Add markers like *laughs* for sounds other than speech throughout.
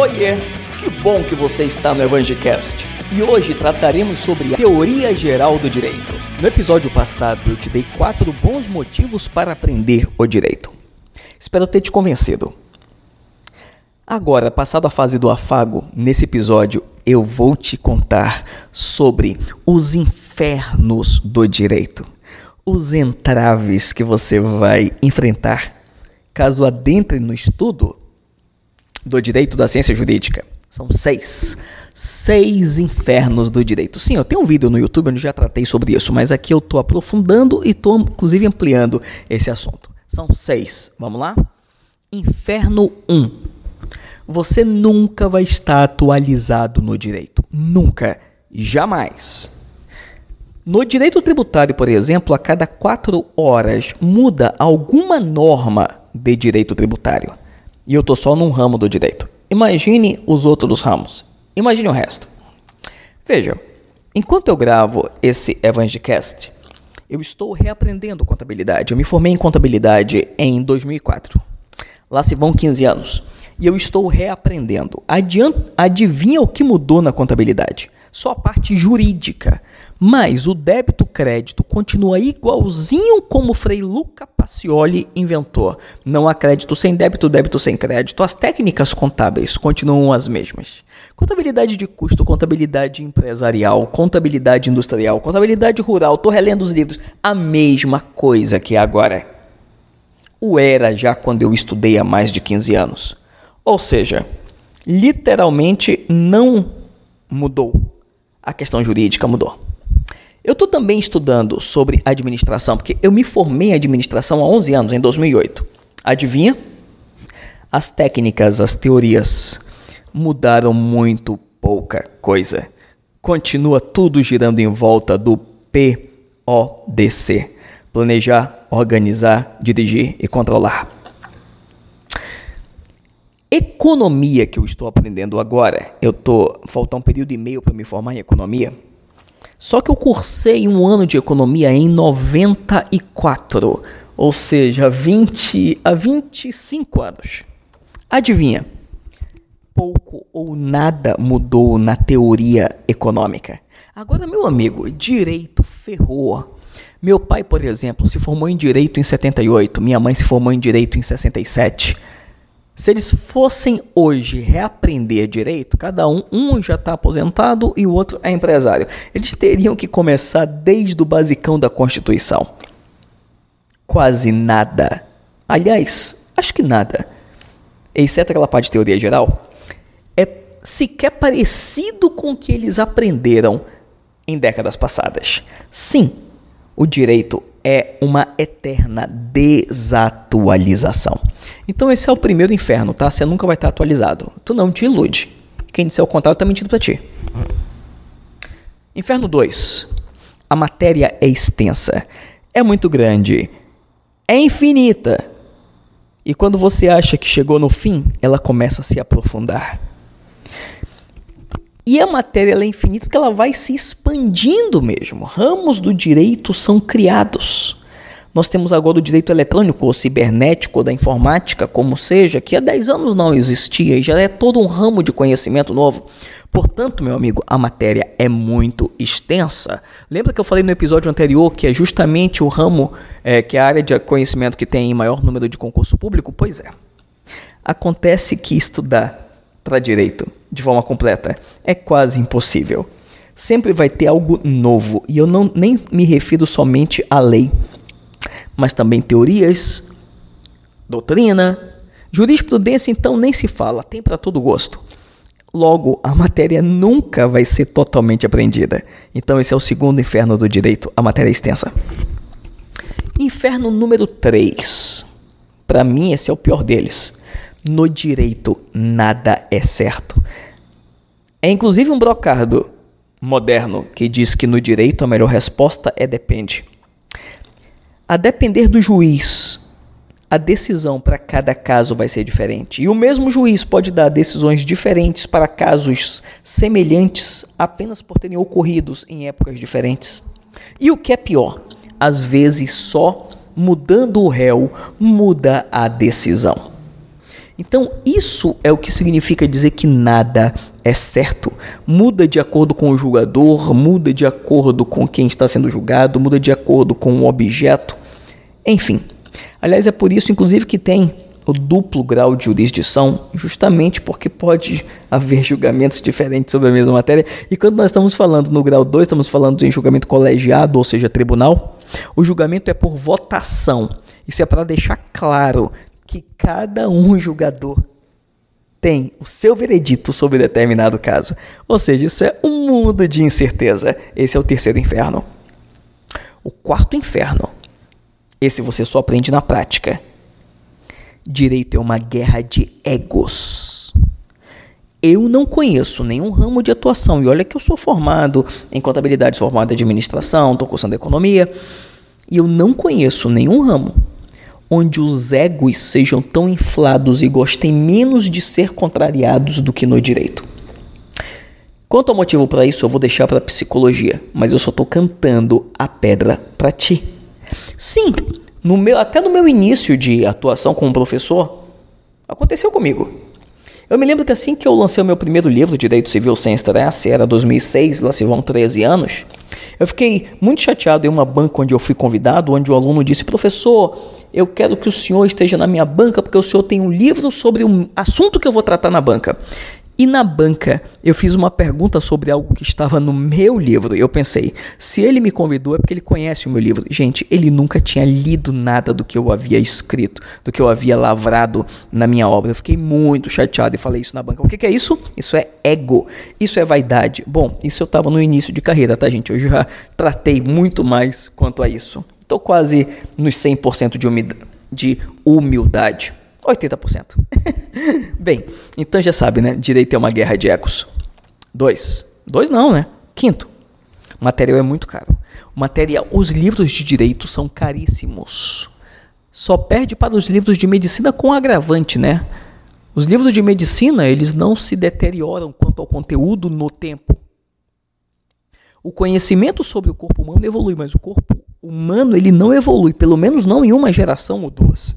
Oiê, que bom que você está no Evangelcast. E hoje trataremos sobre a teoria geral do direito. No episódio passado eu te dei quatro bons motivos para aprender o direito. Espero ter te convencido. Agora, passado a fase do afago, nesse episódio eu vou te contar sobre os infernos do direito, os entraves que você vai enfrentar caso adentre no estudo do direito da ciência jurídica. São seis. Seis infernos do direito. Sim, eu tenho um vídeo no YouTube onde já tratei sobre isso, mas aqui eu estou aprofundando e estou, inclusive, ampliando esse assunto. São seis. Vamos lá? Inferno 1. Um. Você nunca vai estar atualizado no direito. Nunca. Jamais. No direito tributário, por exemplo, a cada quatro horas muda alguma norma de direito tributário. E eu estou só num ramo do direito. Imagine os outros ramos. Imagine o resto. Veja, enquanto eu gravo esse Evangelcast, eu estou reaprendendo contabilidade. Eu me formei em contabilidade em 2004. Lá se vão 15 anos. E eu estou reaprendendo. adivinha o que mudou na contabilidade? Só a parte jurídica. Mas o débito crédito continua igualzinho como Frei Luca Pacioli inventou. Não há crédito sem débito, débito sem crédito. As técnicas contábeis continuam as mesmas. Contabilidade de custo, contabilidade empresarial, contabilidade industrial, contabilidade rural. Estou relendo os livros. A mesma coisa que agora. O era já quando eu estudei há mais de 15 anos. Ou seja, literalmente não mudou. A questão jurídica mudou. Eu estou também estudando sobre administração, porque eu me formei em administração há 11 anos, em 2008. Adivinha? As técnicas, as teorias mudaram muito pouca coisa. Continua tudo girando em volta do PODC: planejar, organizar, dirigir e controlar. Economia que eu estou aprendendo agora, eu tô falta um período e meio para me formar em economia. Só que eu cursei um ano de economia em 94, ou seja, 20 a 25 anos. Adivinha? Pouco ou nada mudou na teoria econômica. Agora, meu amigo, direito ferrou. Meu pai, por exemplo, se formou em direito em 78, minha mãe se formou em direito em 67. Se eles fossem hoje reaprender direito, cada um, um já está aposentado e o outro é empresário. Eles teriam que começar desde o basicão da Constituição. Quase nada. Aliás, acho que nada. Exceto aquela parte de teoria geral. É sequer parecido com o que eles aprenderam em décadas passadas. Sim, o direito uma eterna desatualização. Então esse é o primeiro inferno, tá? Você nunca vai estar atualizado. Tu não te ilude. Quem disser o contrário está mentindo para ti. Inferno 2. A matéria é extensa, é muito grande, é infinita. E quando você acha que chegou no fim, ela começa a se aprofundar. E a matéria é infinita porque ela vai se expandindo mesmo. Ramos do direito são criados. Nós temos agora o direito eletrônico ou cibernético da informática, como seja, que há 10 anos não existia e já é todo um ramo de conhecimento novo. Portanto, meu amigo, a matéria é muito extensa. Lembra que eu falei no episódio anterior que é justamente o ramo, é, que é a área de conhecimento que tem maior número de concurso público? Pois é. Acontece que estudar para direito de forma completa é quase impossível. Sempre vai ter algo novo e eu não nem me refiro somente à lei, mas também teorias, doutrina, jurisprudência então nem se fala, tem para todo gosto. Logo, a matéria nunca vai ser totalmente aprendida. Então esse é o segundo inferno do direito, a matéria extensa. Inferno número 3. Para mim esse é o pior deles no direito, nada é certo. É inclusive um brocardo moderno que diz que no direito a melhor resposta é depende. A depender do juiz, a decisão para cada caso vai ser diferente. E o mesmo juiz pode dar decisões diferentes para casos semelhantes apenas por terem ocorridos em épocas diferentes. E o que é pior, às vezes só mudando o réu muda a decisão. Então, isso é o que significa dizer que nada é certo. Muda de acordo com o julgador, muda de acordo com quem está sendo julgado, muda de acordo com o objeto. Enfim. Aliás, é por isso, inclusive, que tem o duplo grau de jurisdição, justamente porque pode haver julgamentos diferentes sobre a mesma matéria. E quando nós estamos falando no grau 2, estamos falando em julgamento colegiado, ou seja, tribunal, o julgamento é por votação. Isso é para deixar claro que cada um julgador tem o seu veredito sobre determinado caso. Ou seja, isso é um mundo de incerteza. Esse é o terceiro inferno. O quarto inferno. Esse você só aprende na prática. Direito é uma guerra de egos. Eu não conheço nenhum ramo de atuação, e olha que eu sou formado em contabilidade, formado em administração, estou cursando economia, e eu não conheço nenhum ramo onde os egos sejam tão inflados e gostem menos de ser contrariados do que no direito. Quanto ao motivo para isso, eu vou deixar para psicologia, mas eu só estou cantando a pedra para ti. Sim, no meu, até no meu início de atuação como professor, aconteceu comigo. Eu me lembro que assim que eu lancei o meu primeiro livro, Direito Civil Sem Estresse, era 2006, lá se vão 13 anos, eu fiquei muito chateado em uma banca onde eu fui convidado, onde o aluno disse, professor, eu quero que o senhor esteja na minha banca porque o senhor tem um livro sobre um assunto que eu vou tratar na banca. E na banca eu fiz uma pergunta sobre algo que estava no meu livro. Eu pensei, se ele me convidou é porque ele conhece o meu livro. Gente, ele nunca tinha lido nada do que eu havia escrito, do que eu havia lavrado na minha obra. Eu fiquei muito chateado e falei isso na banca. O que, que é isso? Isso é ego. Isso é vaidade. Bom, isso eu estava no início de carreira, tá, gente? Eu já tratei muito mais quanto a isso. Estou quase nos 100% de, humildade, de humildade. 80%. *laughs* Bem, então já sabe, né? Direito é uma guerra de ecos. Dois. Dois não, né? Quinto. Material é muito caro. Material, os livros de direito são caríssimos. Só perde para os livros de medicina com agravante, né? Os livros de medicina, eles não se deterioram quanto ao conteúdo no tempo. O conhecimento sobre o corpo humano evolui, mas o corpo humano ele não evolui, pelo menos não em uma geração ou duas.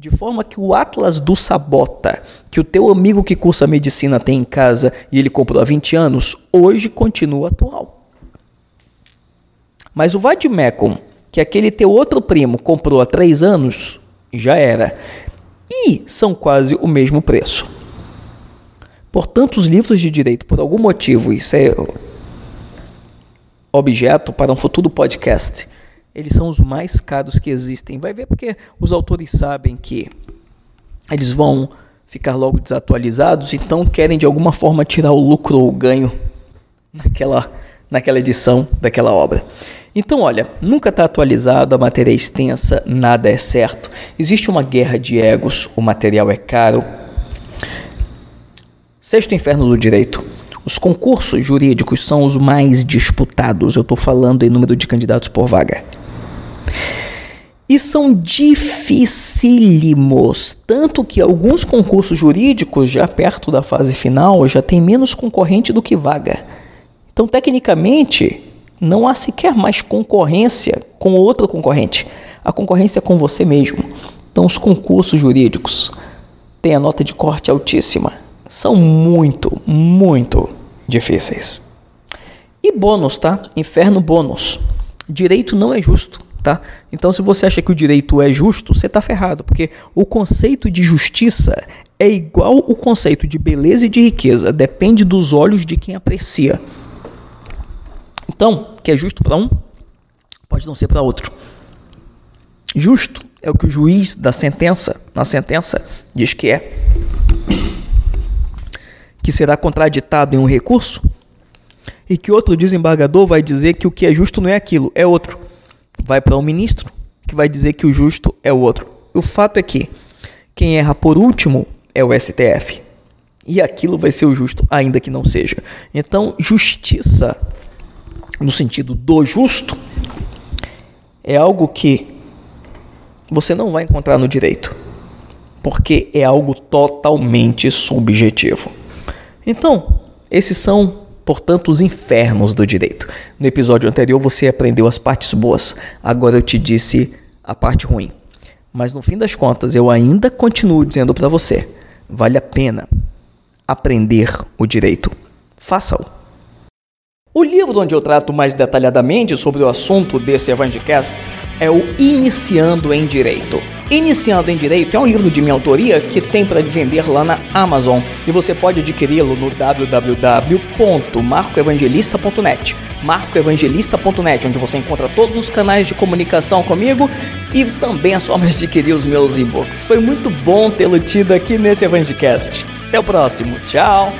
De forma que o Atlas do Sabota, que o teu amigo que cursa medicina tem em casa e ele comprou há 20 anos, hoje continua atual. Mas o Vadimecum, que aquele teu outro primo comprou há 3 anos, já era. E são quase o mesmo preço. Portanto, os livros de direito, por algum motivo, isso é objeto para um futuro podcast, eles são os mais caros que existem. Vai ver porque os autores sabem que eles vão ficar logo desatualizados, então querem de alguma forma tirar o lucro ou o ganho naquela, naquela edição daquela obra. Então, olha, nunca está atualizado, a matéria é extensa, nada é certo. Existe uma guerra de egos, o material é caro. Sexto inferno do direito. Os concursos jurídicos são os mais disputados. Eu estou falando em número de candidatos por vaga. E são dificílimos, tanto que alguns concursos jurídicos, já perto da fase final, já tem menos concorrente do que vaga. Então, tecnicamente, não há sequer mais concorrência com outro concorrente. A concorrência é com você mesmo. Então, os concursos jurídicos têm a nota de corte altíssima são muito, muito difíceis. E bônus, tá? Inferno bônus. Direito não é justo, tá? Então, se você acha que o direito é justo, você tá ferrado, porque o conceito de justiça é igual o conceito de beleza e de riqueza, depende dos olhos de quem aprecia. Então, que é justo para um, pode não ser para outro. Justo é o que o juiz da sentença, na sentença, diz que é que será contraditado em um recurso, e que outro desembargador vai dizer que o que é justo não é aquilo, é outro. Vai para um ministro, que vai dizer que o justo é o outro. O fato é que quem erra por último é o STF. E aquilo vai ser o justo, ainda que não seja. Então, justiça, no sentido do justo, é algo que você não vai encontrar no direito, porque é algo totalmente subjetivo. Então, esses são, portanto, os infernos do direito. No episódio anterior você aprendeu as partes boas, agora eu te disse a parte ruim. Mas no fim das contas, eu ainda continuo dizendo para você: vale a pena aprender o direito. Faça-o. O livro onde eu trato mais detalhadamente sobre o assunto desse Evangelcast é o Iniciando em Direito. Iniciando em Direito é um livro de minha autoria que tem para vender lá na Amazon e você pode adquiri-lo no www.marcoevangelista.net marcoevangelista.net, onde você encontra todos os canais de comunicação comigo e também as formas de adquirir os meus e-books. Foi muito bom tê-lo tido aqui nesse Evangelcast. Até o próximo. Tchau!